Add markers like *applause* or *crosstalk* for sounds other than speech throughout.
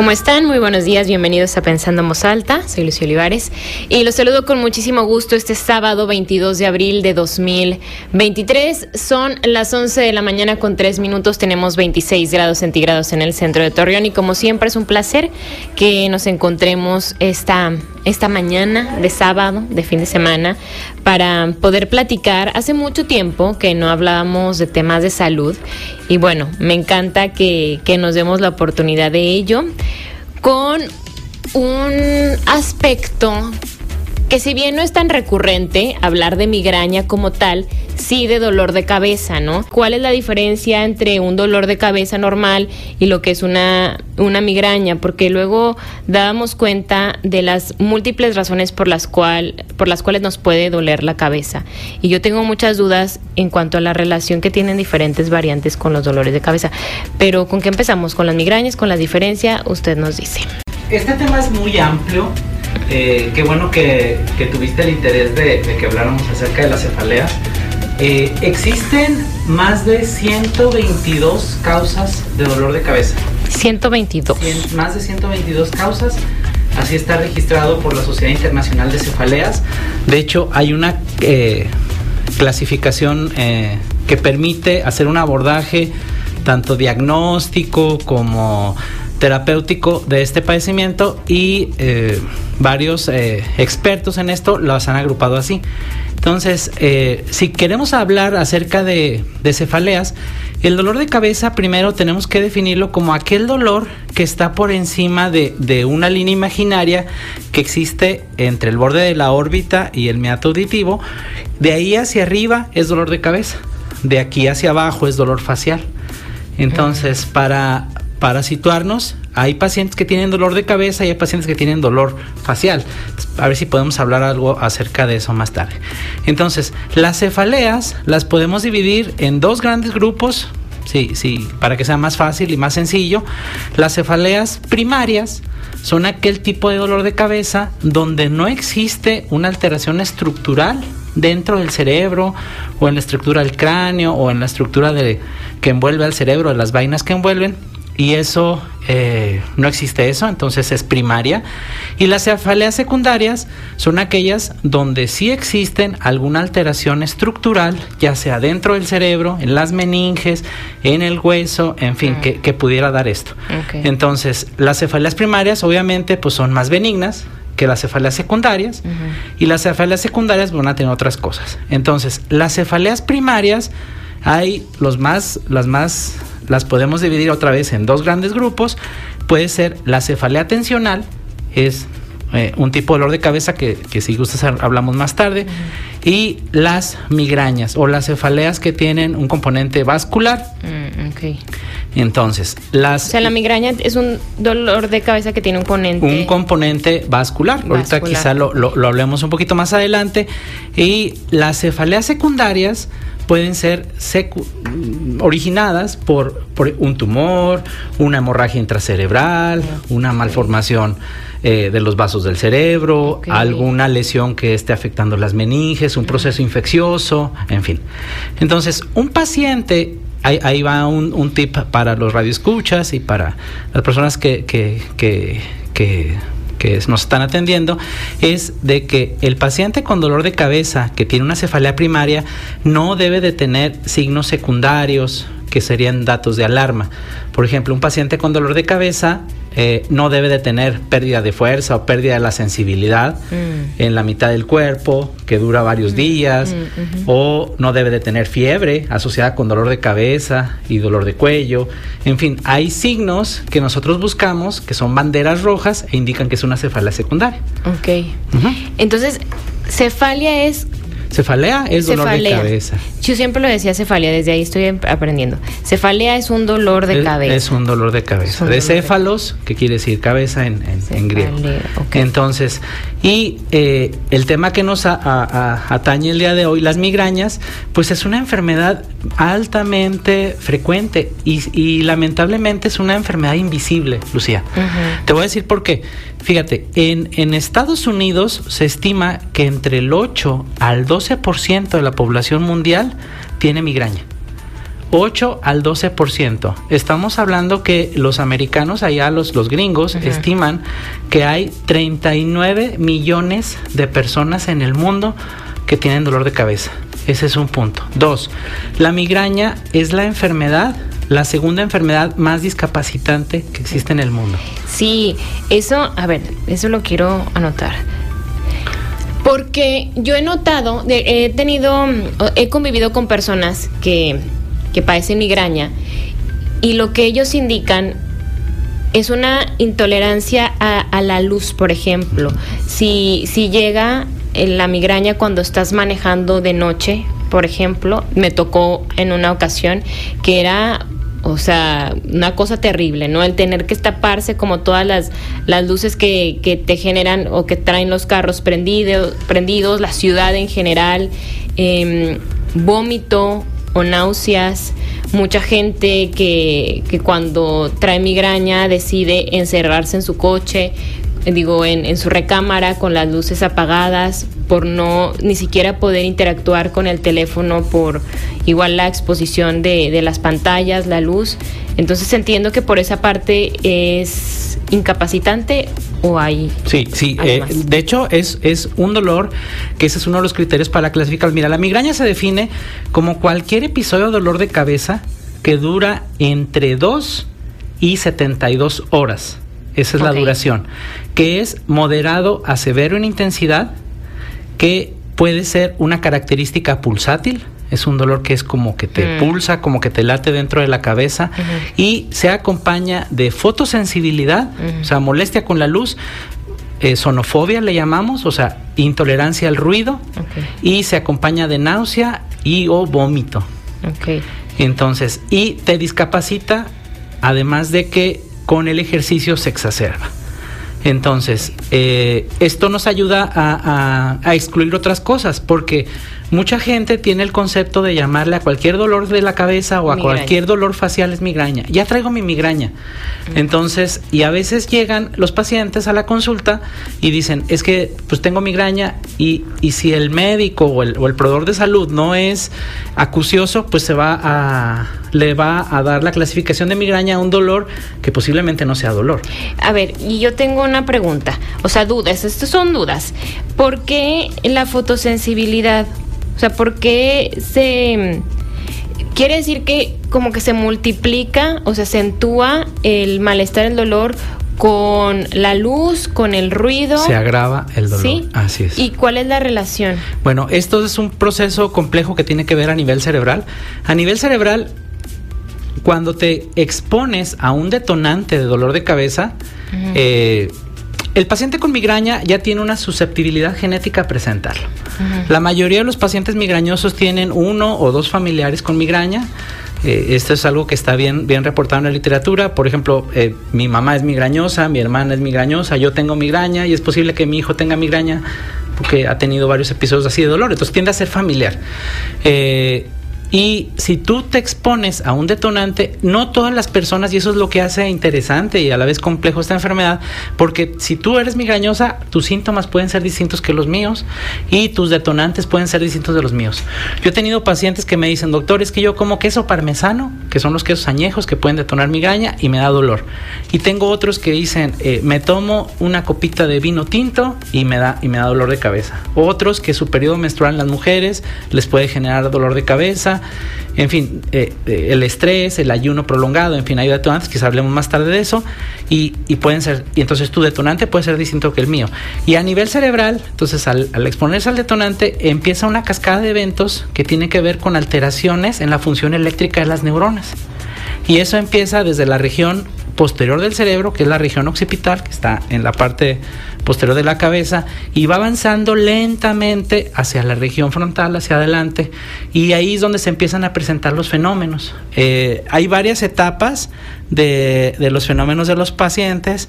¿Cómo están? Muy buenos días, bienvenidos a Pensando en Voz Alta. Soy Lucio Olivares y los saludo con muchísimo gusto este sábado 22 de abril de 2023. Son las 11 de la mañana con 3 minutos, tenemos 26 grados centígrados en el centro de Torreón y como siempre es un placer que nos encontremos esta, esta mañana de sábado, de fin de semana, para poder platicar. Hace mucho tiempo que no hablábamos de temas de salud y bueno, me encanta que, que nos demos la oportunidad de ello con un aspecto que si bien no es tan recurrente hablar de migraña como tal, sí de dolor de cabeza, ¿no? ¿Cuál es la diferencia entre un dolor de cabeza normal y lo que es una, una migraña? Porque luego dábamos cuenta de las múltiples razones por las, cual, por las cuales nos puede doler la cabeza. Y yo tengo muchas dudas en cuanto a la relación que tienen diferentes variantes con los dolores de cabeza. Pero ¿con qué empezamos? ¿Con las migrañas? ¿Con la diferencia? Usted nos dice. Este tema es muy amplio eh, qué bueno que, que, tuviste el interés de, de, que habláramos acerca de las cefaleas. Eh, existen más de 122 causas de dolor de cabeza. 122. Cien, más de 122 causas. Así está registrado por la Sociedad Internacional de Cefaleas. De hecho, hay una eh, clasificación que permite hacer un abordaje tanto diagnóstico como terapéutico de este padecimiento y eh, varios eh, expertos en esto los han agrupado así. Entonces, eh, si queremos hablar acerca de, de, cefaleas, el dolor de cabeza primero tenemos que definirlo como aquel dolor que está por encima de, de una línea imaginaria que existe entre el borde de la órbita y el meato auditivo. De ahí hacia arriba es dolor de cabeza, de aquí hacia abajo es dolor facial. Entonces, para, para situarnos, hay pacientes que tienen dolor de cabeza y hay pacientes que tienen dolor facial. A ver si podemos hablar algo acerca de eso más tarde. Entonces, las cefaleas las podemos dividir en dos grandes grupos. Sí, sí, para que sea más fácil y más sencillo. Las cefaleas primarias son aquel tipo de dolor de cabeza donde no existe una alteración estructural dentro del cerebro o en la estructura del cráneo o en la estructura de, que envuelve al cerebro, de las vainas que envuelven y eso eh, no existe eso, entonces es primaria. Y las cefaleas secundarias son aquellas donde sí existen alguna alteración estructural, ya sea dentro del cerebro, en las meninges, en el hueso, en fin, mm. que, que, pudiera dar esto. Okay. Entonces, las cefaleas primarias obviamente pues son más benignas, que las cefaleas secundarias uh -huh. y las cefaleas secundarias van a tener otras cosas. Entonces, las cefaleas primarias hay los más las más las podemos dividir otra vez en dos grandes grupos. Puede ser la cefalea tensional, es eh, un tipo de dolor de cabeza que, que si gustas hablamos más tarde, uh -huh. y las migrañas o las cefaleas que tienen un componente vascular. Mm, okay. Entonces, las... O sea, la migraña es un dolor de cabeza que tiene un componente... Un componente vascular. vascular. Ahorita quizá lo, lo, lo hablemos un poquito más adelante. Y las cefaleas secundarias pueden ser originadas por, por, un tumor, una hemorragia intracerebral, una malformación eh, de los vasos del cerebro, okay. alguna lesión que esté afectando las meninges, un proceso infeccioso, en fin. Entonces, un paciente Ahí, ahí, va un, un, tip para los radioescuchas y para las personas que, que, que, que, que nos están atendiendo, es de que el paciente con dolor de cabeza que tiene una cefalea primaria no debe de tener signos secundarios que serían datos de alarma. Por ejemplo, un paciente con dolor de cabeza eh, no debe de tener pérdida de fuerza o pérdida de la sensibilidad mm. en la mitad del cuerpo que dura varios mm. días mm -hmm. o no debe de tener fiebre asociada con dolor de cabeza y dolor de cuello. En fin, hay signos que nosotros buscamos que son banderas rojas e indican que es una cefalea secundaria. Ok. Entonces, cefalia es Cefalea es dolor de cabeza. Yo siempre lo decía cefalea, desde ahí estoy aprendiendo. Cefalea es un dolor de cabeza. Es un dolor de cabeza. De céfalos, que quiere decir cabeza en, en, griego. Entonces, y eh, el tema que nos atañe el día de hoy, las migrañas, pues es una enfermedad altamente frecuente y, lamentablemente es una enfermedad invisible, Lucía. Te voy a decir por qué. Fíjate, en, en Estados Unidos se estima que entre el 8 al 12% de la población mundial tiene migraña. 8 al 12%. Estamos hablando que los americanos, allá los, los gringos, estiman que hay 39 millones de personas en el mundo que tienen dolor de cabeza. Ese es un punto. Dos, la migraña es la enfermedad, la segunda enfermedad más discapacitante que existe en el mundo. Sí, eso, a ver, eso lo quiero anotar. Porque yo he notado, he tenido, he convivido con personas que que padecen migraña y lo que ellos indican es una intolerancia a, la luz, por ejemplo. Si, si llega la migraña cuando estás manejando de noche, por ejemplo, me tocó en una ocasión que era o sea, una cosa terrible, ¿no? El tener que estaparse como todas las, las luces que, que, te generan o que traen los carros prendidos, la ciudad en general, eh, vómito, o náuseas, mucha gente que, que, cuando trae migraña decide encerrarse en su coche, digo, en, en, su recámara con las luces apagadas, por no ni siquiera poder interactuar con el teléfono por igual la exposición de, de las pantallas, la luz. Entonces entiendo que por esa parte es incapacitante o hay. Sí, sí. Eh, de hecho, es, es un dolor que ese es uno de los criterios para clasificar. Mira, la migraña se define como cualquier episodio de dolor de cabeza que dura entre 2 y 72 horas. Esa es la duración. Que es moderado a severo en intensidad, que puede ser una característica pulsátil, es un dolor que es como que te mm. pulsa, como que te late dentro de la cabeza y se acompaña de fotosensibilidad, o sea, molestia con la luz, eh, sonofobia le llamamos, o sea, intolerancia al ruido y se acompaña de náusea y o vómito. Entonces, y te discapacita, además de que con el ejercicio se exacerba. Entonces, eh, esto nos ayuda a, excluir otras cosas, porque mucha gente tiene el concepto de llamarle a cualquier dolor de la cabeza o a cualquier dolor facial es migraña. Ya traigo mi migraña. Entonces, y a veces llegan los pacientes a la consulta y dicen, es que pues tengo migraña y, y si el médico o el, o el proveedor de salud no es acucioso, pues se va a, le va a dar la clasificación de migraña a un dolor que posiblemente no sea dolor. A ver, y yo tengo una pregunta, o sea, dudas, estas son dudas. ¿Por qué la fotosensibilidad? O sea, ¿por qué se quiere decir que como que se multiplica o se acentúa el malestar, el dolor con la luz, con el ruido. Se agrava el dolor. Sí. Así es. ¿Y cuál es la relación? Bueno, esto es un proceso complejo que tiene que ver a nivel cerebral. A nivel cerebral, cuando te expones a un detonante de dolor de cabeza, eh, el paciente con migraña ya tiene una susceptibilidad genética a presentarlo. La mayoría de los pacientes migrañosos tienen uno o dos familiares con migraña. Eh, esto es algo que está bien, bien reportado en la literatura. Por ejemplo, eh, mi mamá es migrañosa, mi hermana es migrañosa, yo tengo migraña y es posible que mi hijo tenga migraña porque ha tenido varios episodios así de dolor. Entonces tiende a ser familiar. Y si tú te expones a un detonante, no todas las personas, y eso es lo que hace interesante y a la vez complejo esta enfermedad, porque si tú eres migrañosa, tus síntomas pueden ser distintos que los míos y tus detonantes pueden ser distintos de los míos. Yo he tenido pacientes que me dicen, doctor, es que yo como queso parmesano, que son los quesos añejos que pueden detonar migraña y me da dolor. Y tengo otros que dicen, eh, me tomo una copita de vino tinto y me, da, y me da dolor de cabeza. Otros que su periodo menstrual en las mujeres les puede generar dolor de cabeza en fin, eh, eh, el estrés, el ayuno prolongado, en fin, hay detonantes, quizás hablemos más tarde de eso, y, pueden ser, y entonces tu detonante puede ser distinto que el mío. Y a nivel cerebral, entonces al, exponerse al detonante, empieza una cascada de eventos que tiene que ver con alteraciones en la función eléctrica de las neuronas. Y eso empieza desde la región posterior del cerebro, que es la región occipital, que está en la parte posterior de la cabeza, y va avanzando lentamente hacia la región frontal, hacia adelante, y ahí es donde se empiezan a presentar los fenómenos. Eh, hay varias etapas de, los fenómenos de los pacientes.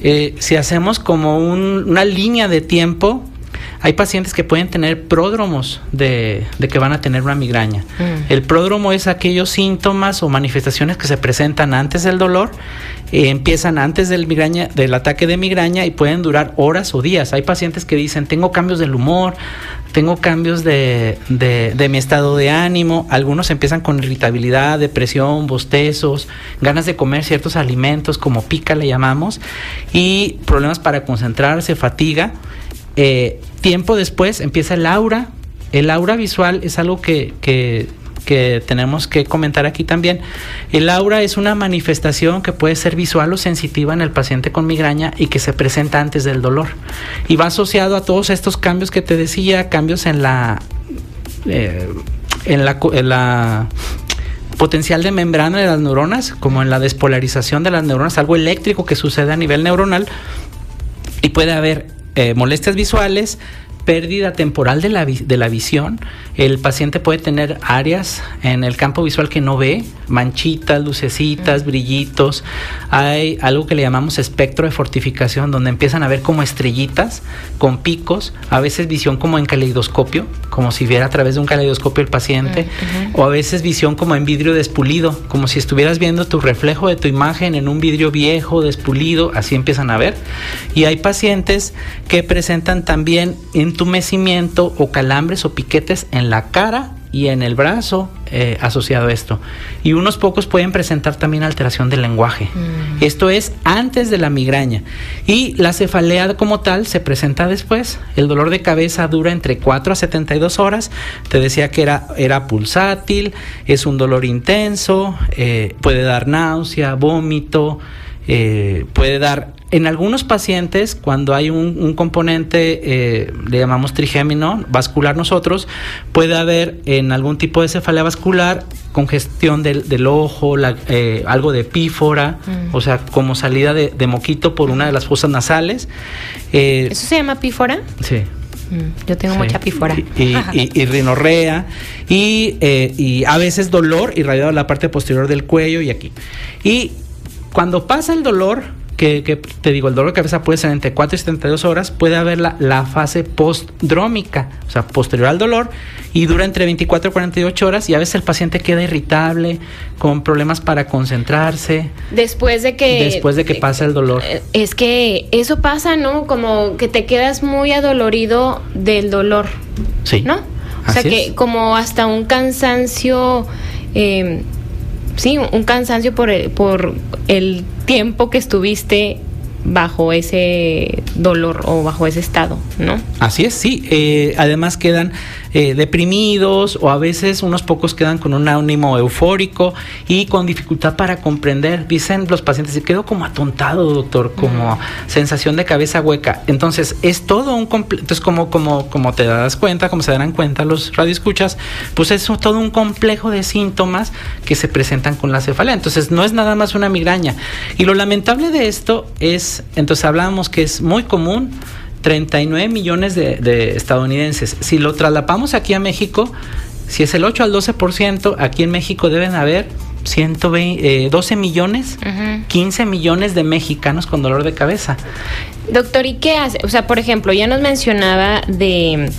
Eh, si hacemos como una línea de tiempo, hay pacientes que pueden tener pródromos de, que van a tener una migraña. Mm. El pródromo es aquellos síntomas o manifestaciones que se presentan antes del dolor, eh, empiezan antes del, migraña, del ataque de migraña y pueden durar horas o días. Hay pacientes que dicen, tengo cambios del humor, tengo cambios de, de, mi estado de ánimo. Algunos empiezan con irritabilidad, depresión, bostezos, ganas de comer ciertos alimentos como pica le llamamos, y problemas para concentrarse, fatiga. Eh, tiempo después empieza el aura. El aura visual es algo que, que, tenemos que comentar aquí también. El aura es una manifestación que puede ser visual o sensitiva en el paciente con migraña y que se presenta antes del dolor. Y va asociado a todos estos cambios que te decía, cambios en la... Eh, en la, en la potencial de membrana de las neuronas, como en la despolarización de las neuronas, algo eléctrico que sucede a nivel neuronal, y puede haber eh, molestias visuales, pérdida temporal de la, de la visión. El paciente puede tener áreas en el campo visual que no ve, manchitas, lucecitas, brillitos. Hay algo que le llamamos espectro de fortificación, donde empiezan a ver como estrellitas con picos, a veces visión como en caleidoscopio, como si viera a través de un caleidoscopio el paciente, o a veces visión como en vidrio despulido, como si estuvieras viendo tu reflejo de tu imagen en un vidrio viejo, despulido, así empiezan a ver. Y hay pacientes que presentan también entumecimiento o calambres o piquetes en la cara y en el brazo eh, asociado a esto. Y unos pocos pueden presentar también alteración del lenguaje. Mm. Esto es antes de la migraña. Y la cefalea como tal se presenta después. El dolor de cabeza dura entre 4 a 72 horas. Te decía que era, era pulsátil, es un dolor intenso, eh, puede dar náusea, vómito, eh, puede dar en algunos pacientes, cuando hay un, componente, eh, le llamamos trigémino vascular nosotros, puede haber en algún tipo de cefalea vascular congestión del, del ojo, eh, algo de pífora, mm. o sea, como salida de, moquito por una de las fosas nasales. ¿Eso se llama pífora? Sí. Mm, yo tengo mucha pífora. Y, y, rinorrea. Y, y, a veces dolor irradiado en la parte posterior del cuello y aquí. Y cuando pasa el dolor, que, te digo, el dolor de cabeza puede ser entre 4 y 72 horas, puede haber la, la, fase postdrómica, o sea, posterior al dolor, y dura entre 24 y 48 horas, y a veces el paciente queda irritable, con problemas para concentrarse. Después de que... Después de que pasa el dolor. Es que eso pasa, ¿no? Como que te quedas muy adolorido del dolor. Sí. ¿No? O sea, que como hasta un cansancio... Eh, sí, un cansancio por el, por el tiempo que estuviste bajo ese dolor o bajo ese estado, ¿no? Así es, sí. Eh, además quedan eh, deprimidos o a veces unos pocos quedan con un ánimo eufórico y con dificultad para comprender. Dicen los pacientes, se quedó como atontado, doctor, como sensación de cabeza hueca. Entonces, es todo un complejo, entonces como, como, como te das cuenta, como se darán cuenta los radioescuchas, pues es todo un complejo de síntomas que se presentan con la cefalea. Entonces, no es nada más una migraña. Y lo lamentable de esto es, entonces hablábamos que es muy común 39 millones de, estadounidenses. Si lo traslapamos aquí a México, si es el 8 al 12%, aquí en México deben haber 120, 12 eh, millones, 15 millones de mexicanos con dolor de cabeza. Doctor, ¿y qué hace? O sea, por ejemplo, ya nos mencionaba de,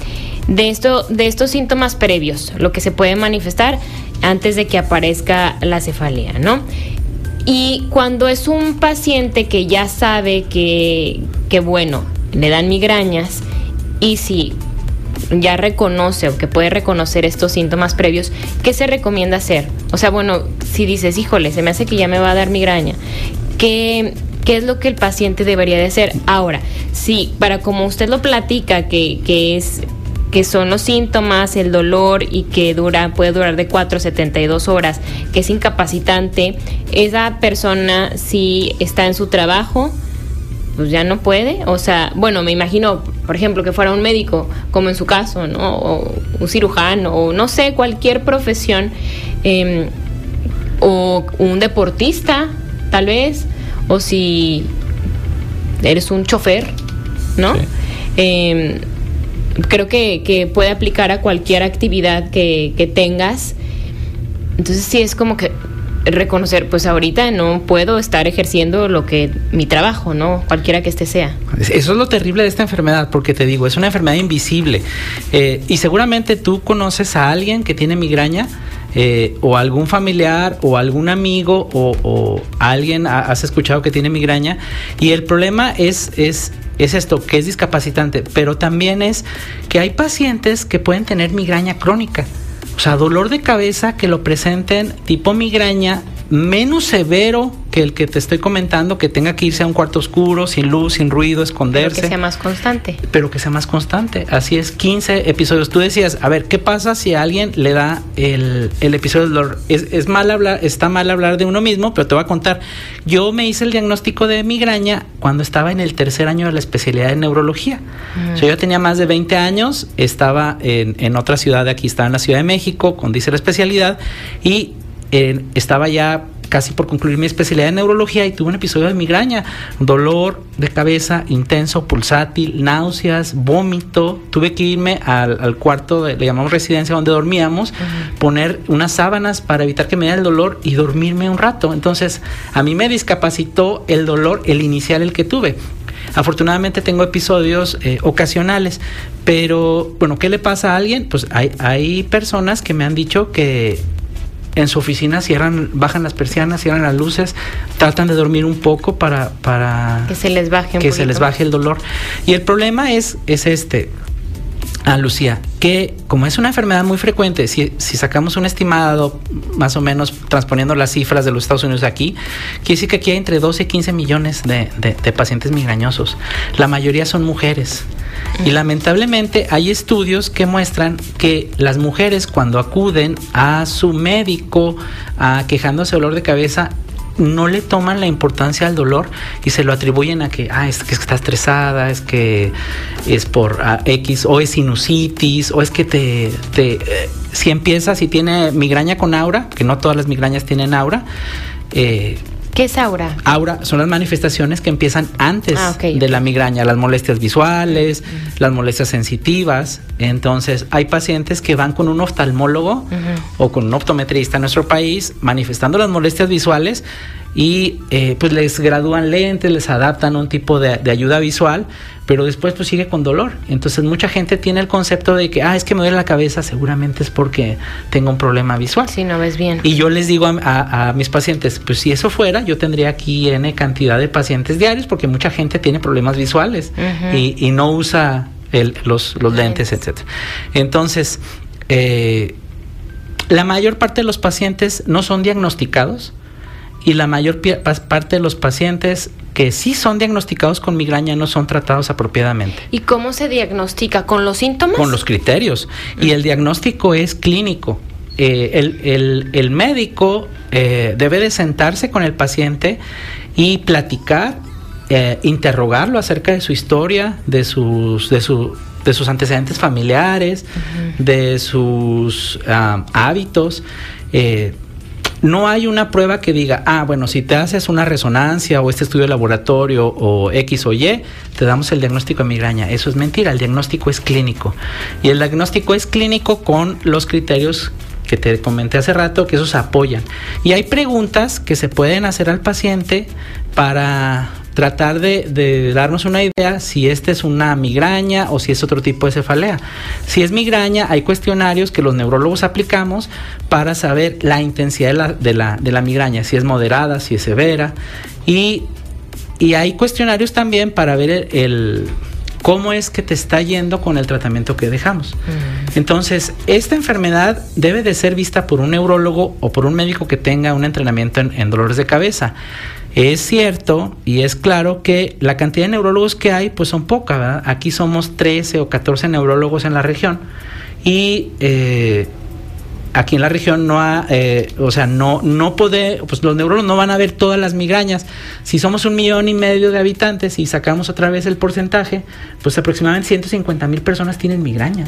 de, esto, de estos síntomas previos, lo que se puede manifestar antes de que aparezca la cefalea, ¿no? Y cuando es un paciente que ya sabe que, que bueno, le dan migrañas y si ya reconoce o que puede reconocer estos síntomas previos, ¿qué se recomienda hacer? O sea, bueno, si dices, híjole, se me hace que ya me va a dar migraña, ¿qué, qué es lo que el paciente debería de hacer? Ahora, sí, para como usted lo platica, que, que es que son los síntomas, el dolor y que dura, puede durar de 4 a 72 horas, que es incapacitante, esa persona si está en su trabajo, pues ya no puede. O sea, bueno, me imagino, por ejemplo, que fuera un médico, como en su caso, ¿no? O un cirujano, o no sé, cualquier profesión, em, o un deportista, tal vez, o si eres un chofer, ¿no? Em, creo que, puede aplicar a cualquier actividad que, que tengas. Entonces sí es como que reconocer, pues ahorita no puedo estar ejerciendo lo que mi trabajo, ¿no? Cualquiera que este sea. Eso es lo terrible de esta enfermedad, porque te digo, es una enfermedad invisible. Eh, y seguramente tú conoces a alguien que tiene migraña. Eh, o algún familiar o algún amigo o, alguien has escuchado que tiene migraña y el problema es, es, es esto, que es discapacitante, pero también es que hay pacientes que pueden tener migraña crónica. O sea, dolor de cabeza que lo presenten tipo migraña menos severo que el que te estoy comentando, que tenga que irse a un cuarto oscuro, sin luz, sin ruido, esconderse. Pero que sea más constante. Pero que sea más constante. Así es, 15 episodios. Tú decías, a ver, ¿qué pasa si a alguien le da el, episodio del dolor? Es, mal hablar, está mal hablar de uno mismo, pero te voy a contar. Yo me hice el diagnóstico de migraña cuando estaba en el tercer año de la especialidad de neurología. O sea, yo tenía más de 20 años, estaba en, en otra ciudad de aquí, estaba en la Ciudad de México, con dice la especialidad, y estaba ya casi por concluir mi especialidad en neurología y tuve un episodio de migraña, dolor de cabeza intenso, pulsátil, náuseas, vómito. Tuve que irme al, cuarto, le llamamos residencia, donde dormíamos, poner unas sábanas para evitar que me diera el dolor y dormirme un rato. Entonces, a mí me discapacitó el dolor, el inicial, el que tuve. Afortunadamente tengo episodios eh, ocasionales, pero bueno, ¿qué le pasa a alguien? Pues hay, hay personas que me han dicho que en su oficina cierran, bajan las persianas, cierran las luces, tratan de dormir un poco para, para que se les baje que se les baje el dolor. Y el problema es, es este, a Lucía, que como es una enfermedad muy frecuente, si, si, sacamos un estimado más o menos transponiendo las cifras de los Estados Unidos aquí, quiere decir que aquí hay entre 12 y 15 millones de, de pacientes migrañosos. La mayoría son mujeres. Y lamentablemente hay estudios que muestran que las mujeres cuando acuden a su médico a quejándose de dolor de cabeza no le toman la importancia al dolor y se lo atribuyen a que, ah, es que está estresada, es que es por ah, X, o es sinusitis, o es que te, te eh, si empieza, si tiene migraña con aura, que no todas las migrañas tienen aura, eh, ¿Qué es aura? Aura son las manifestaciones que empiezan antes ah, de la migraña, las molestias visuales, las molestias sensitivas. Entonces, hay pacientes que van con un oftalmólogo o con un optometrista en nuestro país manifestando las molestias visuales y eh, pues les gradúan lentes, les adaptan un tipo de, ayuda visual, pero después pues sigue con dolor. Entonces mucha gente tiene el concepto de que, ah, es que me duele la cabeza, seguramente es porque tengo un problema visual. Si no ves bien. Y yo les digo a, mis pacientes, pues si eso fuera, yo tendría aquí N cantidad de pacientes diarios porque mucha gente tiene problemas visuales y, no usa los, lentes, etc. Entonces, eh, la mayor parte de los pacientes no son diagnosticados y la mayor parte de los pacientes que sí son diagnosticados con migraña no son tratados apropiadamente. ¿Y cómo se diagnostica? ¿Con los síntomas? Con los criterios. Y el diagnóstico es clínico. Eh, el, médico eh, debe de sentarse con el paciente y platicar, eh, interrogarlo acerca de su historia, de sus, de su, de sus antecedentes familiares, de sus ah, hábitos no hay una prueba que diga, ah, bueno, si te haces una resonancia o este estudio de laboratorio o X o Y, te damos el diagnóstico de migraña. Eso es mentira, el diagnóstico es clínico. Y el diagnóstico es clínico con los criterios que te comenté hace rato, que esos apoyan. Y hay preguntas que se pueden hacer al paciente para tratar de, darnos una idea si esta es una migraña o si es otro tipo de cefalea. Si es migraña, hay cuestionarios que los neurólogos aplicamos para saber la intensidad de la, de la, migraña, si es moderada, si es severa. Y, hay cuestionarios también para ver el, cómo es que te está yendo con el tratamiento que dejamos. Mm. Entonces, esta enfermedad debe de ser vista por un neurólogo o por un médico que tenga un entrenamiento en dolores de cabeza. Es cierto y es claro que la cantidad de neurólogos que hay pues son pocas, ¿verdad? Aquí somos 13 o 14 neurólogos en la región y eh, aquí en la región no ha, eh, o sea, no, no puede, pues los neurólogos no van a ver todas las migrañas. Si somos un millón y medio de habitantes y sacamos otra vez el porcentaje, pues aproximadamente 150 mil personas tienen migraña.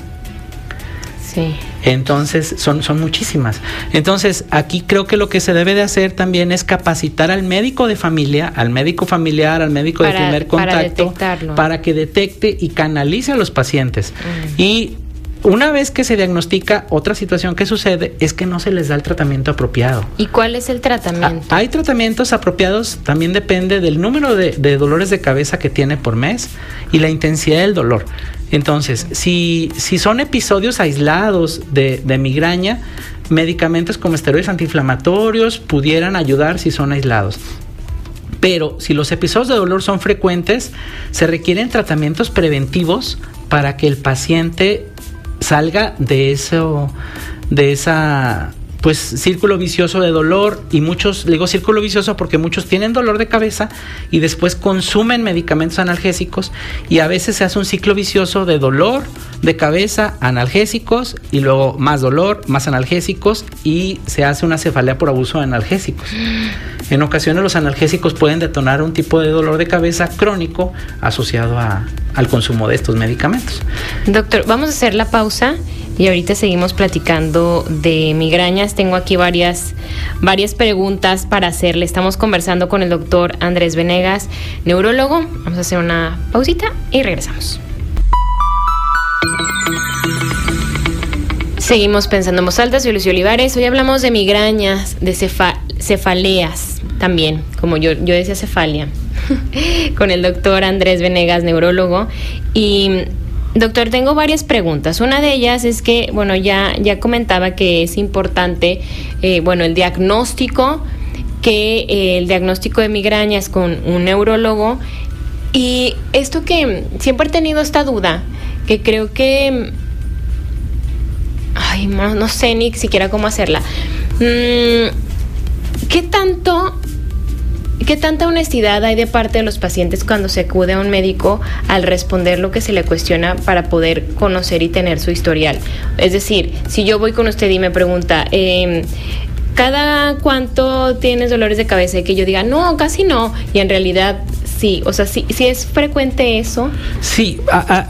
Sí. Entonces, son, son muchísimas. Entonces, aquí creo que lo que se debe de hacer también es capacitar al médico de familia, al médico familiar, al médico de primer contacto, para, que detecte y canalice a los pacientes. Mm. Y una vez que se diagnostica otra situación que sucede es que no se les da el tratamiento apropiado. ¿Y cuál es el tratamiento? Ah, hay tratamientos apropiados, también depende del número de, dolores de cabeza que tiene por mes y la intensidad del dolor. Entonces, si, si son episodios aislados de, de migraña, medicamentos como esteroides antiinflamatorios pudieran ayudar si son aislados. Pero si los episodios de dolor son frecuentes, se requieren tratamientos preventivos para que el paciente salga de eso, de esa pues círculo vicioso de dolor y muchos, digo círculo vicioso porque muchos tienen dolor de cabeza y después consumen medicamentos analgésicos y a veces se hace un ciclo vicioso de dolor de cabeza, analgésicos y luego más dolor, más analgésicos y se hace una cefalea por abuso de analgésicos. En ocasiones los analgésicos pueden detonar un tipo de dolor de cabeza crónico asociado al consumo de estos medicamentos. Doctor, vamos a hacer la pausa y ahorita seguimos platicando de migrañas. Tengo aquí varias, varias preguntas para hacerle. Estamos conversando con el doctor Andrés Venegas, neurólogo. Vamos a hacer una pausita y regresamos. Seguimos pensando en voz alta, soy Lucio Olivares. Hoy hablamos de migrañas, de cefaleas también, como yo, yo decía cefalia, *laughs* con el doctor Andrés Venegas, neurólogo. Y Doctor, tengo varias preguntas. Una de ellas es que, bueno, ya, ya comentaba que es importante, eh, bueno, el diagnóstico, que eh, el diagnóstico de migrañas con un neurólogo. Y esto que siempre he tenido esta duda, que creo que, ay, no, sé ni siquiera cómo hacerla. Mm, ¿Qué tanto ¿Qué tanta honestidad hay de parte de los pacientes cuando se acude a un médico al responder lo que se le cuestiona para poder conocer y tener su historial? Es decir, si yo voy con usted y me pregunta, eh, ¿cada cuánto tienes dolores de cabeza? Y que yo diga, no, casi no. Y en realidad sí, o sea, sí, sí es frecuente eso. Sí,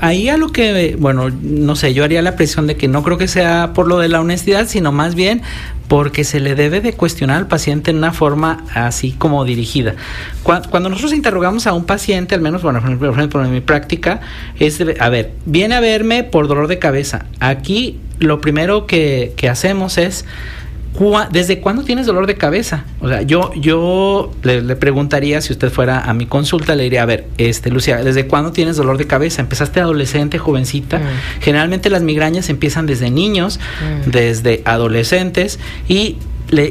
ahí a lo que, bueno, no sé, yo haría la presión de que no creo que sea por lo de la honestidad, sino más bien porque se le debe de cuestionar al paciente en una forma así como dirigida. Cuando, nosotros interrogamos a un paciente, al menos, bueno, por ejemplo, en mi práctica, es, a ver, viene a verme por dolor de cabeza. Aquí lo primero que, que hacemos es ¿Desde cuándo tienes dolor de cabeza? O sea, yo, yo le, preguntaría si usted fuera a mi consulta, le diría, a ver, este, Lucia, ¿desde cuándo tienes dolor de cabeza? ¿Empezaste adolescente, jovencita? Mm. Generalmente las migrañas empiezan desde niños, mm. desde adolescentes y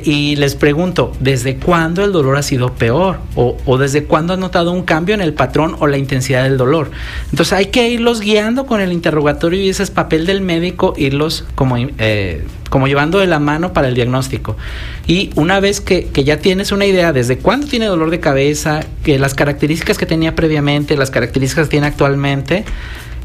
y les pregunto, ¿desde cuándo el dolor ha sido peor? O, desde cuándo has notado un cambio en el patrón o la intensidad del dolor? Entonces hay que irlos guiando con el interrogatorio y ese es papel del médico, irlos como, eh, como llevando de la mano para el diagnóstico. Y una vez que, que, ya tienes una idea desde cuándo tiene dolor de cabeza, que las características que tenía previamente, las características que tiene actualmente,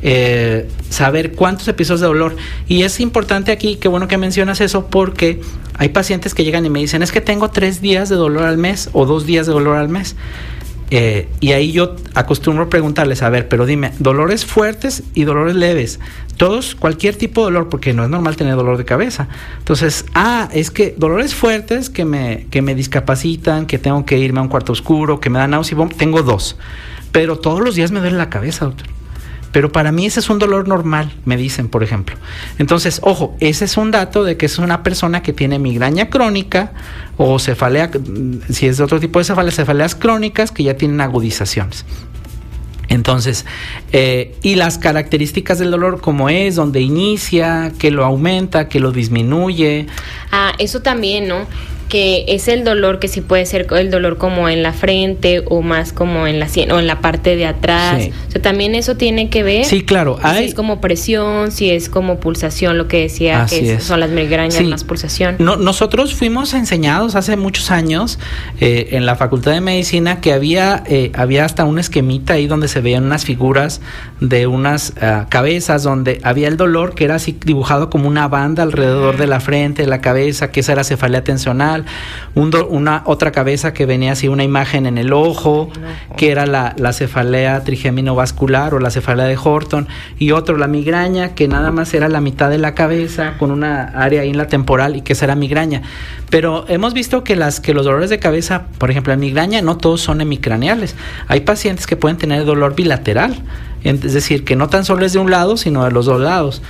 eh, saber cuántos episodios de dolor. Y es importante aquí, qué bueno que mencionas eso, porque hay pacientes que llegan y me dicen, es que tengo tres días de dolor al mes o dos días de dolor al mes. Eh, y ahí yo acostumbro preguntarles, a ver, pero dime, dolores fuertes y dolores leves. Todos, cualquier tipo de dolor, porque no es normal tener dolor de cabeza. Entonces, ah, es que dolores fuertes que me, que me discapacitan, que tengo que irme a un cuarto oscuro, que me dan náusea, tengo dos. Pero todos los días me duele la cabeza, doctor. Pero para mí ese es un dolor normal, me dicen, por ejemplo. Entonces, ojo, ese es un dato de que es una persona que tiene migraña crónica o cefalea, si es de otro tipo de cefalea, cefaleas crónicas que ya tienen agudizaciones. Entonces, eh, y las características del dolor, como es, donde inicia, que lo aumenta, que lo disminuye. Ah, eso también, ¿no? Que es el dolor que sí puede ser el dolor como en la frente o más como en la sien o en la parte de atrás. O sea, también eso tiene que ver. Sí, claro. Si es como presión, si es como pulsación, lo que decía que son las migrañas más pulsación. No, nosotros fuimos enseñados hace muchos años eh, en la Facultad de Medicina que había, eh, había hasta un esquemita ahí donde se veían unas figuras de unas ah, cabezas donde había el dolor que era así dibujado como una banda alrededor de la frente, de la cabeza, que esa era cefalea tensional una otra cabeza que venía así una imagen en el ojo, que era la, la cefalea trigeminovascular o la cefalea de Horton, y otro la migraña, que nada más era la mitad de la cabeza con una área ahí en la temporal y que esa era migraña. Pero hemos visto que las que los dolores de cabeza, por ejemplo, la migraña, no todos son hemicraneales. Hay pacientes que pueden tener dolor bilateral, es decir, que no tan solo es de un lado, sino de los dos lados.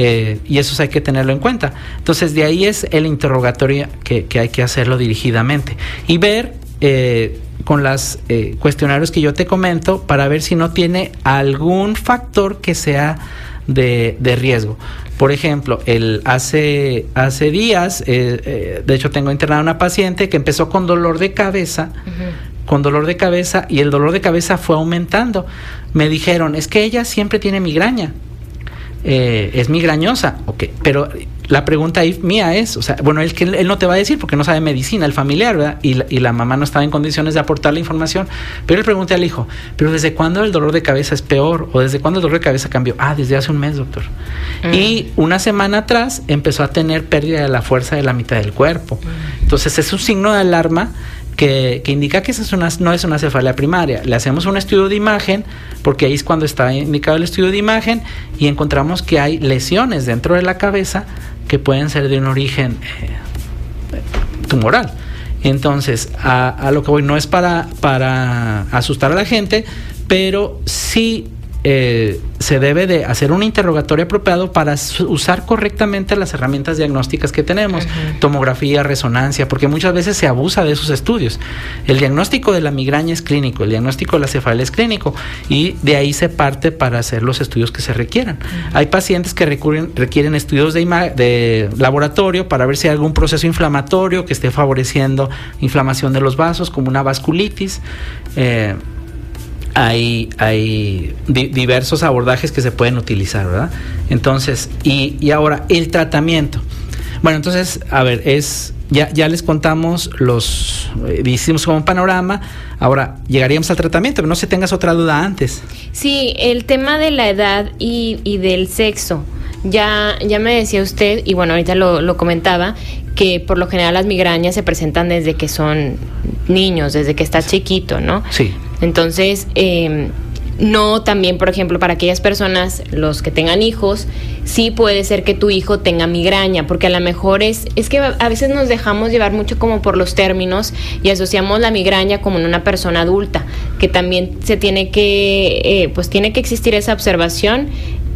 Eh, y eso hay que tenerlo en cuenta. Entonces, de ahí es el interrogatorio que, hay que hacerlo dirigidamente y ver eh, con los eh, cuestionarios que yo te comento para ver si no tiene algún factor que sea de, riesgo. Por ejemplo, el, hace, hace días, de hecho tengo internada una paciente que empezó con dolor de cabeza, con dolor de cabeza y el dolor de cabeza fue aumentando. Me dijeron, es que ella siempre tiene migraña. Eh, es migrañosa, ok, pero la pregunta ahí mía es, o sea, bueno, él, él no te va a decir porque no sabe medicina, el familiar, ¿verdad? Y la, y la mamá no estaba en condiciones de aportar la información, pero él pregunté al hijo, pero ¿desde cuándo el dolor de cabeza es peor? ¿O desde cuándo el dolor de cabeza cambió? Ah, desde hace un mes, doctor. Mm. Y una semana atrás empezó a tener pérdida de la fuerza de la mitad del cuerpo. Mm. Entonces es un signo de alarma que, indica que esa es una, no es una cefalea primaria. Le hacemos un estudio de imagen, porque ahí es cuando está indicado el estudio de imagen, y encontramos que hay lesiones dentro de la cabeza que pueden ser de un origen eh, tumoral. Entonces, a, a, lo que voy no es para, para asustar a la gente, pero sí eh, se debe de hacer un interrogatorio apropiado para usar correctamente las herramientas diagnósticas que tenemos, tomografía, resonancia, porque muchas veces se abusa de esos estudios. El diagnóstico de la migraña es clínico, el diagnóstico de la cefalea es clínico y de ahí se parte para hacer los estudios que se requieran. Hay pacientes que recurren, requieren estudios de, de laboratorio para ver si hay algún proceso inflamatorio que esté favoreciendo inflamación de los vasos, como una vasculitis. Eh, hay, hay diversos abordajes que se pueden utilizar, ¿verdad? Entonces, y, y ahora, el tratamiento. Bueno, entonces, a ver, es ya, ya les contamos los, eh, hicimos como un panorama, ahora llegaríamos al tratamiento, pero no se tengas otra duda antes. Sí, el tema de la edad y, y del sexo, ya, ya me decía usted, y bueno, ahorita lo, lo comentaba, que por lo general las migrañas se presentan desde que son niños, desde que está chiquito, ¿no? Sí. Entonces, eh, no también, por ejemplo, para aquellas personas, los que tengan hijos, sí puede ser que tu hijo tenga migraña, porque a lo mejor es, es que a veces nos dejamos llevar mucho como por los términos y asociamos la migraña como en una persona adulta, que también se tiene que, eh, pues tiene que existir esa observación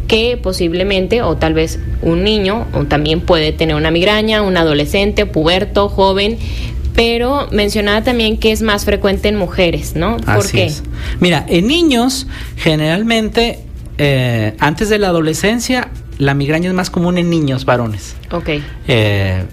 que posiblemente o tal vez un niño o también puede tener una migraña, un adolescente, puberto, joven, pero mencionaba también que es más frecuente en mujeres, ¿no? ¿Por qué? Mira, en niños generalmente eh, antes de la adolescencia la migraña es más común en niños varones. Ok. Eh,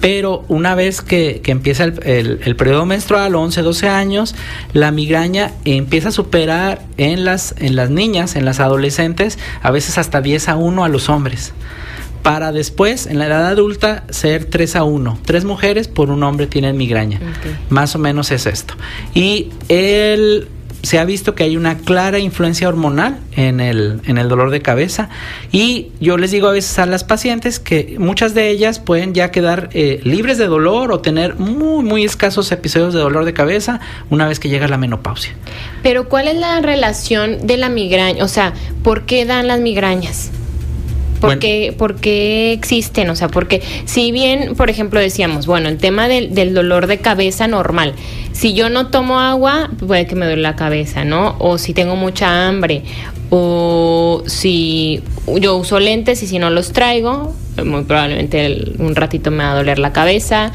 pero una vez que, empieza el, el, periodo menstrual, 11, 12 años, la migraña empieza a superar en las, en las niñas, en las adolescentes, a veces hasta 10 a 1 a los hombres para después, en la edad adulta, ser 3 a 1. Tres mujeres por un hombre tienen migraña. Más o menos es esto. Y él se ha visto que hay una clara influencia hormonal en el, en el dolor de cabeza y yo les digo a veces a las pacientes que muchas de ellas pueden ya quedar eh, libres de dolor o tener muy, muy escasos episodios de dolor de cabeza una vez que llega la menopausia. Pero ¿cuál es la relación de la migraña? O sea, ¿por qué dan las migrañas? ¿Por, qué, existen? O sea, porque si bien, por ejemplo, decíamos, bueno, el tema del, del, dolor de cabeza normal, si yo no tomo agua, puede que me duele la cabeza, ¿no? O si tengo mucha hambre, o si yo uso lentes y si no los traigo, muy probablemente un ratito me va a doler la cabeza.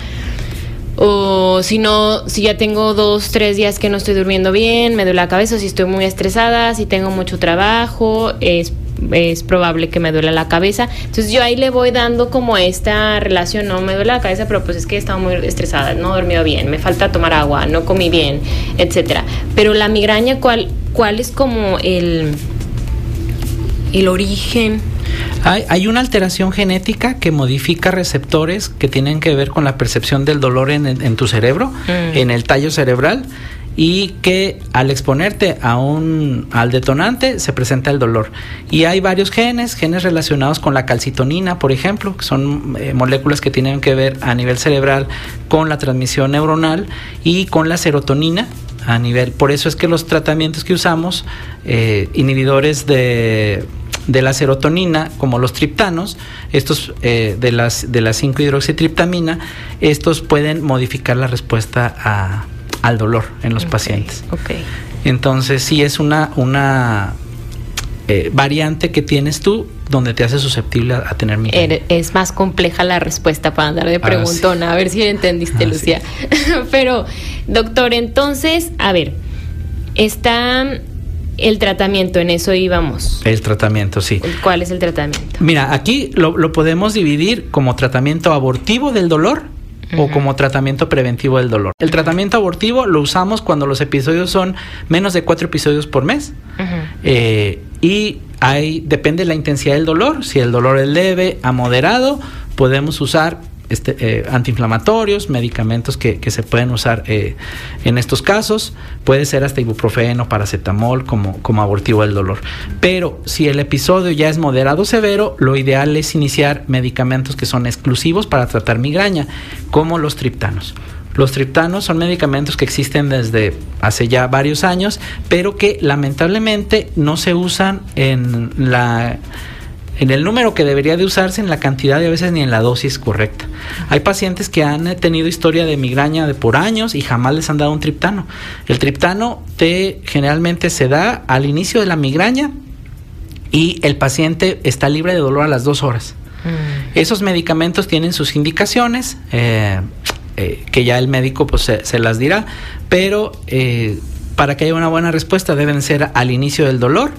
O si no, si ya tengo dos, tres días que no estoy durmiendo bien, me duele la cabeza, si estoy muy estresada, si tengo mucho trabajo, es es probable que me duele la cabeza. Entonces yo ahí le voy dando como esta relación, no me duele la cabeza, pero pues es que he estado muy estresada, no he dormido bien, me falta tomar agua, no comí bien, etcétera. Pero la migraña, ¿cuál, cuál es como el, el origen? Hay, hay, una alteración genética que modifica receptores que tienen que ver con la percepción del dolor en, en tu cerebro, mm. en el tallo cerebral y que al exponerte a un al detonante se presenta el dolor. Y hay varios genes, genes relacionados con la calcitonina, por ejemplo, que son eh, moléculas que tienen que ver a nivel cerebral con la transmisión neuronal y con la serotonina a nivel. Por eso es que los tratamientos que usamos, eh, inhibidores de de la serotonina, como los triptanos, estos eh, de las de la 5-hidroxitriptamina, estos pueden modificar la respuesta a, al dolor en los pacientes. Entonces sí es una, una eh, variante que tienes tú donde te hace susceptible a, tener migraña. Es más compleja la respuesta para andar de ah, preguntona, a ver si entendiste, ah, Lucía. *laughs* Pero, doctor, entonces, a ver, está el tratamiento, en eso íbamos. El tratamiento, sí. ¿Cuál es el tratamiento? Mira, aquí lo, lo podemos dividir como tratamiento abortivo del dolor o como tratamiento preventivo del dolor. El tratamiento abortivo lo usamos cuando los episodios son menos de cuatro episodios por mes. Eh, y hay, depende de la intensidad del dolor. Si el dolor es leve a moderado, podemos usar este, eh, antiinflamatorios, medicamentos que, se pueden usar eh, en estos casos. Puede ser hasta ibuprofeno, paracetamol como, como abortivo del dolor. Pero si el episodio ya es moderado o severo, lo ideal es iniciar medicamentos que son exclusivos para tratar migraña, como los triptanos. Los triptanos son medicamentos que existen desde hace ya varios años, pero que lamentablemente no se usan en la en el número que debería de usarse, en la cantidad y a veces ni en la dosis correcta. Hay pacientes que han tenido historia de migraña de por años y jamás les han dado un triptano. El triptano te generalmente se da al inicio de la migraña y el paciente está libre de dolor a las dos horas. Mm. Esos medicamentos tienen sus indicaciones, eh, eh, que ya el médico pues, se, las dirá, pero eh, para que haya una buena respuesta deben ser al inicio del dolor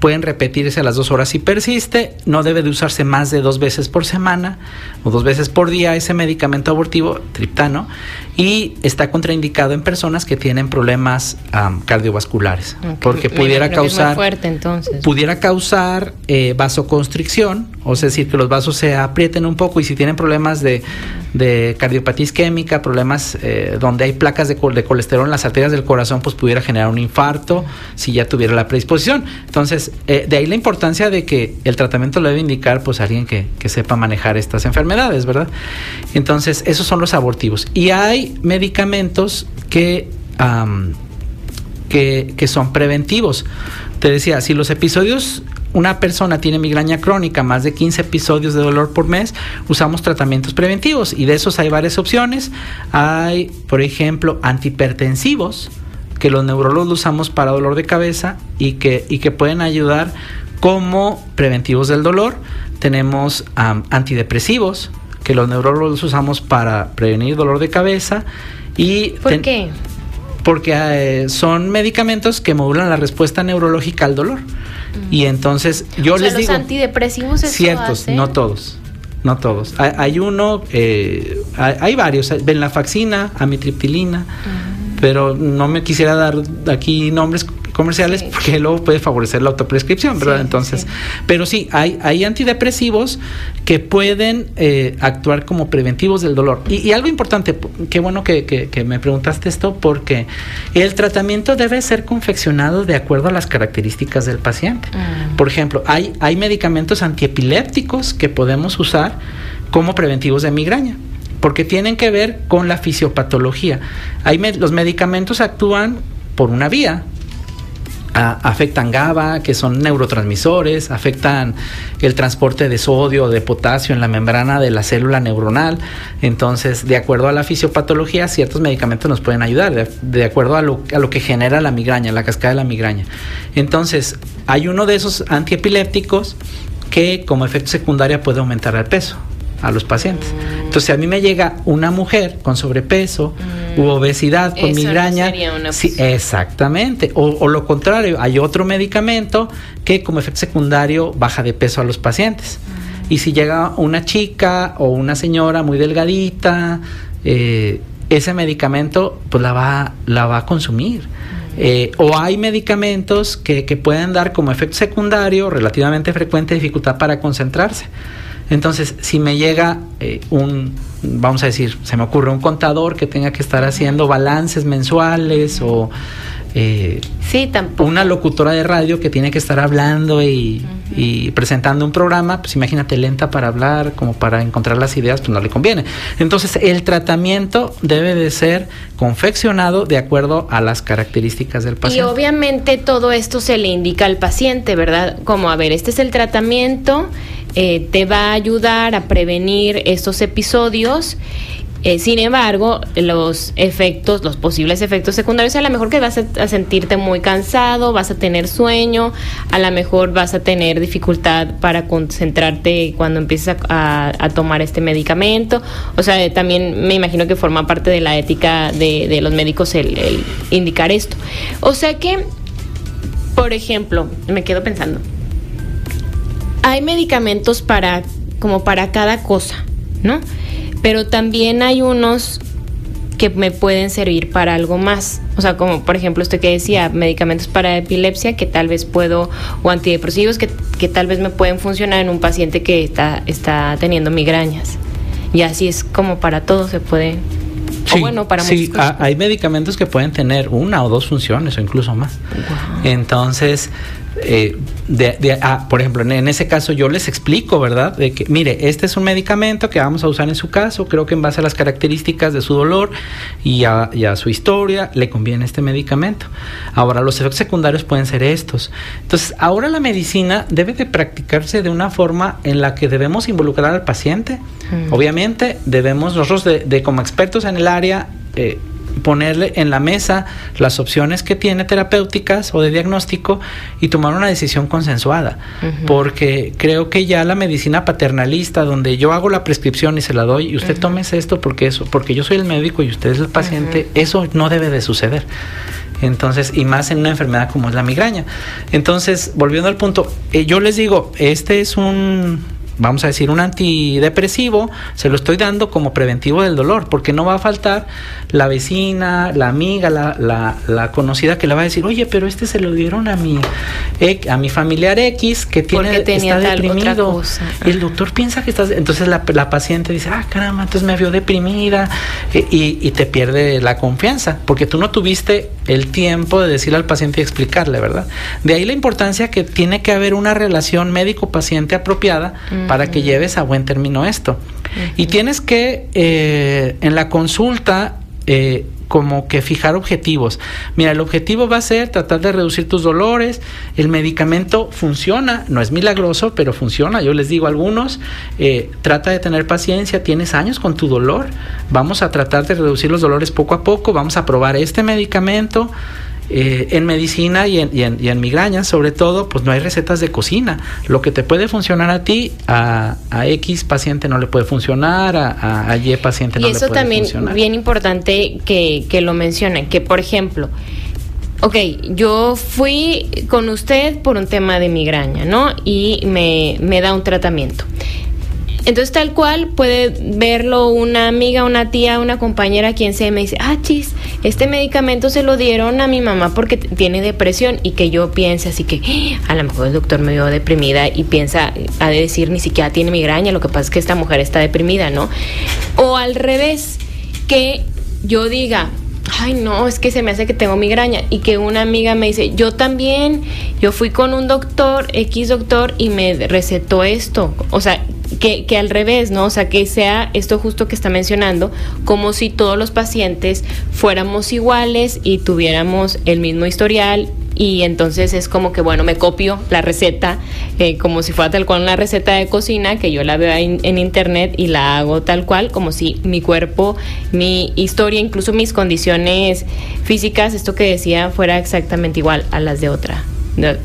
pueden repetirse a las dos horas si persiste, no debe de usarse más de dos veces por semana o dos veces por día ese medicamento abortivo, triptano, y está contraindicado en personas que tienen problemas cardiovasculares, porque pudiera causar, pudiera causar eh, vasoconstricción, o sea, decir que los vasos se aprieten un poco y si tienen problemas de, de cardiopatía isquémica, problemas eh, donde hay placas de, colesterol en las arterias del corazón, pues pudiera generar un infarto si ya tuviera la predisposición. Entonces, eh, de ahí la importancia de que el tratamiento lo debe indicar pues alguien que, sepa manejar estas enfermedades, ¿verdad? Entonces, esos son los abortivos. Y hay medicamentos que, que, que son preventivos. Te decía, si los episodios una persona tiene migraña crónica, más de 15 episodios de dolor por mes, usamos tratamientos preventivos y de esos hay varias opciones. Hay, por ejemplo, antihipertensivos, que los neurólogos usamos para dolor de cabeza y que, y que pueden ayudar como preventivos del dolor. Tenemos antidepresivos, que los neurólogos usamos para prevenir dolor de cabeza. Y ¿Por qué? Porque eh, son medicamentos que modulan la respuesta neurológica al dolor. Y entonces yo les digo... Los antidepresivos Ciertos, no todos. No todos. Hay, uno, eh, hay, varios. Venlafaxina, amitriptilina pero no me quisiera dar aquí nombres comerciales porque luego puede favorecer la autoprescripción, ¿verdad? Entonces, pero sí, hay, hay antidepresivos que pueden eh, actuar como preventivos del dolor. Y, algo importante, qué bueno que, me preguntaste esto, porque el tratamiento debe ser confeccionado de acuerdo a las características del paciente. Mm. Por ejemplo, hay, hay medicamentos antiepilépticos que podemos usar como preventivos de migraña porque tienen que ver con la fisiopatología. Hay los medicamentos actúan por una vía, afectan GABA, que son neurotransmisores, afectan el transporte de sodio, de potasio en la membrana de la célula neuronal. Entonces, de acuerdo a la fisiopatología, ciertos medicamentos nos pueden ayudar, de, acuerdo a lo, a lo, que genera la migraña, la cascada de la migraña. Entonces, hay uno de esos antiepilépticos que como efecto secundario puede aumentar el peso a los pacientes. Entonces, a mí me llega una mujer con sobrepeso u mm. obesidad con migraña. sí, exactamente. O, lo contrario, hay otro medicamento que como efecto secundario baja de peso a los pacientes. Mm. Y si llega una chica o una señora muy delgadita, eh, ese medicamento pues la va, la va a consumir. Mm. Eh, o hay medicamentos que, que pueden dar como efecto secundario relativamente frecuente dificultad para concentrarse. Entonces, si me llega eh, un, vamos a decir, se me ocurre un contador que tenga que estar haciendo balances mensuales o eh, sí, tampoco. una locutora de radio que tiene que estar hablando y, presentando un programa, pues imagínate lenta para hablar, como para encontrar las ideas, pues no le conviene. Entonces, el tratamiento debe de ser confeccionado de acuerdo a las características del paciente. Y obviamente todo esto se le indica al paciente, ¿verdad? Como, a ver, este es el tratamiento, eh, te va a ayudar a prevenir estos episodios eh, sin embargo, los efectos, los posibles efectos secundarios, a lo mejor que vas a, sentirte muy cansado, vas a tener sueño, a lo mejor vas a tener dificultad para concentrarte cuando empieces a, tomar este medicamento. O sea, también me imagino que forma parte de la ética de, los médicos el, el indicar esto. O sea que, por ejemplo, me quedo pensando, hay medicamentos para, como para cada cosa, ¿no? Pero también hay unos que me pueden servir para algo más. O sea, como por ejemplo usted que decía, medicamentos para epilepsia que tal vez puedo, o antidepresivos que, que tal vez me pueden funcionar en un paciente que está, está teniendo migrañas. Y así es como para todo se puede. Sí, bueno, para sí hay medicamentos que pueden tener una o dos funciones o incluso más. Entonces, eh, de, ah, por ejemplo, en, ese caso yo les explico, ¿verdad? De que, mire, este es un medicamento que vamos a usar en su caso, creo que en base a las características de su dolor y a, su historia, le conviene este medicamento. Ahora, los efectos secundarios pueden ser estos. Entonces, ahora la medicina debe de practicarse de una forma en la que debemos involucrar al paciente. Mm. Obviamente, debemos nosotros de, como expertos en el área, eh, ponerle en la mesa las opciones que tiene terapéuticas o de diagnóstico y tomar una decisión consensuada. Porque creo que ya la medicina paternalista, donde yo hago la prescripción y se la doy, y usted tómese esto porque eso, porque yo soy el médico y usted es el paciente, eso no debe de suceder. Entonces, y más en una enfermedad como es la migraña. Entonces, volviendo al punto, eh, yo les digo, este es un vamos a decir, un antidepresivo, se lo estoy dando como preventivo del dolor, porque no va a faltar la vecina, la amiga, la, la, la conocida que le va a decir, oye, pero este se lo dieron a mi, a mi familiar X que tiene, está deprimido. Y el doctor piensa que estás, entonces la, la, paciente dice, ah, caramba, entonces me vio deprimida e, y, y te pierde la confianza, porque tú no tuviste el tiempo de decirle al paciente y explicarle, ¿verdad? De ahí la importancia que tiene que haber una relación médico-paciente apropiada para que lleves a buen término esto. Y tienes que, eh, en la consulta, eh, como que fijar objetivos. Mira, el objetivo va a ser tratar de reducir tus dolores. El medicamento funciona, no es milagroso, pero funciona. Yo les digo a algunos, eh, trata de tener paciencia, tienes años con tu dolor. Vamos a tratar de reducir los dolores poco a poco. Vamos a probar este medicamento. Eh, en medicina y en, migrañas, sobre todo, pues no hay recetas de cocina. Lo que te puede funcionar a ti, a, X paciente no le puede funcionar, a, Y paciente no le puede funcionar. Y eso también bien importante que, que lo mencionen, que por ejemplo, ok, yo fui con usted por un tema de migraña, ¿no? Y me, me da un tratamiento. Entonces, tal cual puede verlo una amiga, una tía, una compañera, quien sea, me dice, ah, chis, este medicamento se lo dieron a mi mamá porque tiene depresión y que yo piense así que ah, a lo mejor el doctor me vio deprimida y piensa, a decir, ni siquiera tiene migraña, lo que pasa es que esta mujer está deprimida, ¿no? O al revés, que yo diga, ay no, es que se me hace que tengo migraña y que una amiga me dice, yo también, yo fui con un doctor, X doctor, y me recetó esto. O sea, que, que, al revés, ¿no? O sea, que sea esto justo que está mencionando, como si todos los pacientes fuéramos iguales y tuviéramos el mismo historial y entonces es como que, bueno, me copio la receta eh, como si fuera tal cual una receta de cocina, que yo la veo en, internet y la hago tal cual, como si mi cuerpo, mi historia, incluso mis condiciones físicas, esto que decía, fuera exactamente igual a las de otra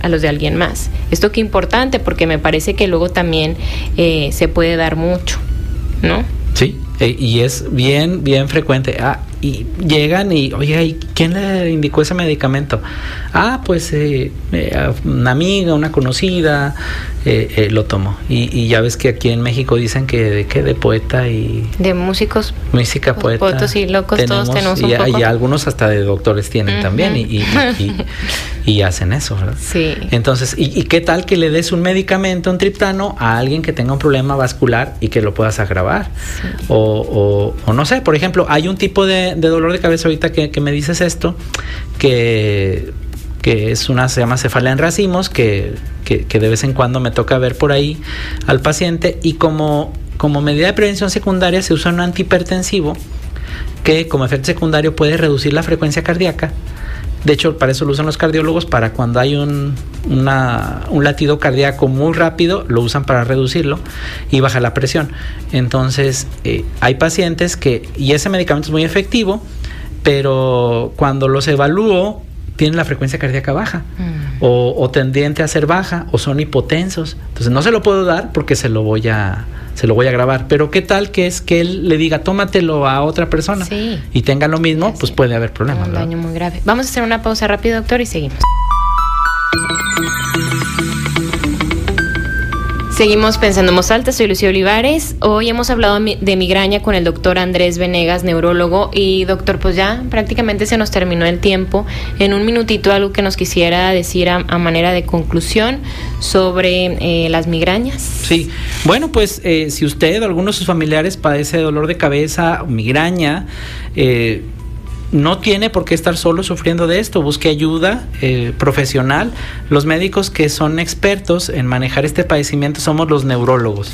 a los de alguien más. Esto que importante porque me parece que luego también eh, se puede dar mucho, ¿no? Sí, e, y es bien, bien frecuente. Ah, y llegan y, oye, ¿y quién le indicó ese medicamento? Ah, pues eh, eh, una amiga, una conocida eh, lo tomó. Y, ya ves que aquí en México dicen que de, que de poeta y... De músicos. Música poeta. Poetos y locos todos tenemos un y, y, algunos hasta de doctores tienen también y, y, hacen eso, ¿verdad? Sí. Entonces, ¿y, qué tal que le des un medicamento, un triptano, a alguien que tenga un problema vascular y que lo puedas agravar? O, o, no sé, por ejemplo, hay un tipo de, dolor de cabeza ahorita que, me dices esto, que que es una, se llama cefalea en racimos, que, que, que, de vez en cuando me toca ver por ahí al paciente y como, como medida de prevención secundaria se usa un antihipertensivo que como efecto secundario puede reducir la frecuencia cardíaca de hecho, para eso lo usan los cardiólogos, para cuando hay un, un latido cardíaco muy rápido, lo usan para reducirlo y baja la presión. Entonces, eh, hay pacientes que, y ese medicamento es muy efectivo, pero cuando los evalúo, tienen la frecuencia cardíaca baja mm. o, o, tendiente a ser baja o son hipotensos. Entonces no se lo puedo dar porque se lo voy a se lo voy a grabar. Pero qué tal que es que él le diga, tómatelo a otra persona y tenga lo mismo, pues puede haber problemas. Un daño muy grave. Vamos a hacer una pausa rápida, doctor, y seguimos. Seguimos pensando en voz soy Lucía Olivares. Hoy hemos hablado de migraña con el doctor Andrés Venegas, neurólogo. Y doctor, pues ya prácticamente se nos terminó el tiempo. En un minutito algo que nos quisiera decir a, manera de conclusión sobre eh, las migrañas. Sí, bueno, pues eh, si usted o alguno de sus familiares padece dolor de cabeza, migraña, eh, no tiene por qué estar solo sufriendo de esto, busque ayuda eh, profesional. Los médicos que son expertos en manejar este padecimiento somos los neurólogos.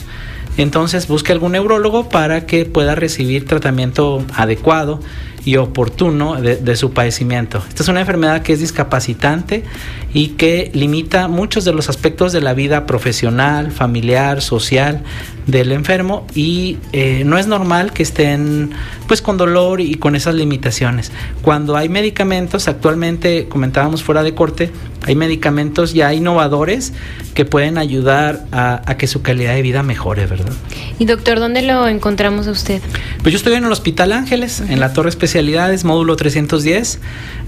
Entonces busque algún neurólogo para que pueda recibir tratamiento adecuado y oportuno de, su padecimiento. Esta es una enfermedad que es discapacitante y que limita muchos de los aspectos de la vida profesional, familiar, social del enfermo y eh, no es normal que estén pues con dolor y con esas limitaciones. Cuando hay medicamentos, actualmente comentábamos fuera de corte, hay medicamentos ya innovadores que pueden ayudar a, que su calidad de vida mejore, ¿verdad? Y doctor, ¿dónde lo encontramos a usted? Pues yo estoy en el Hospital Ángeles, en la Torre Especialidades, módulo 310.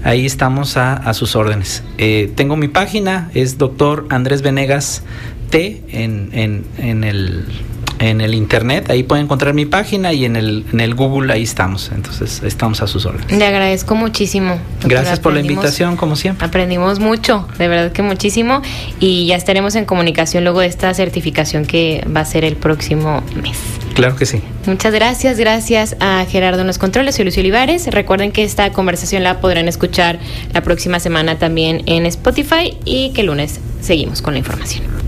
Ahí estamos a, sus órdenes. Eh, tengo mi página, es doctor Andrés Venegas T en, en, en el en el internet, ahí pueden encontrar mi página y en el, en el Google ahí estamos, entonces estamos a sus órdenes. Le agradezco muchísimo. Gracias por la invitación, como siempre. Aprendimos mucho, de verdad que muchísimo, y ya estaremos en comunicación luego de esta certificación que va a ser el próximo mes. Claro que sí. Muchas gracias, gracias a Gerardo en los controles y Lucio Olivares. Recuerden que esta conversación la podrán escuchar la próxima semana también en Spotify y que el lunes seguimos con la información.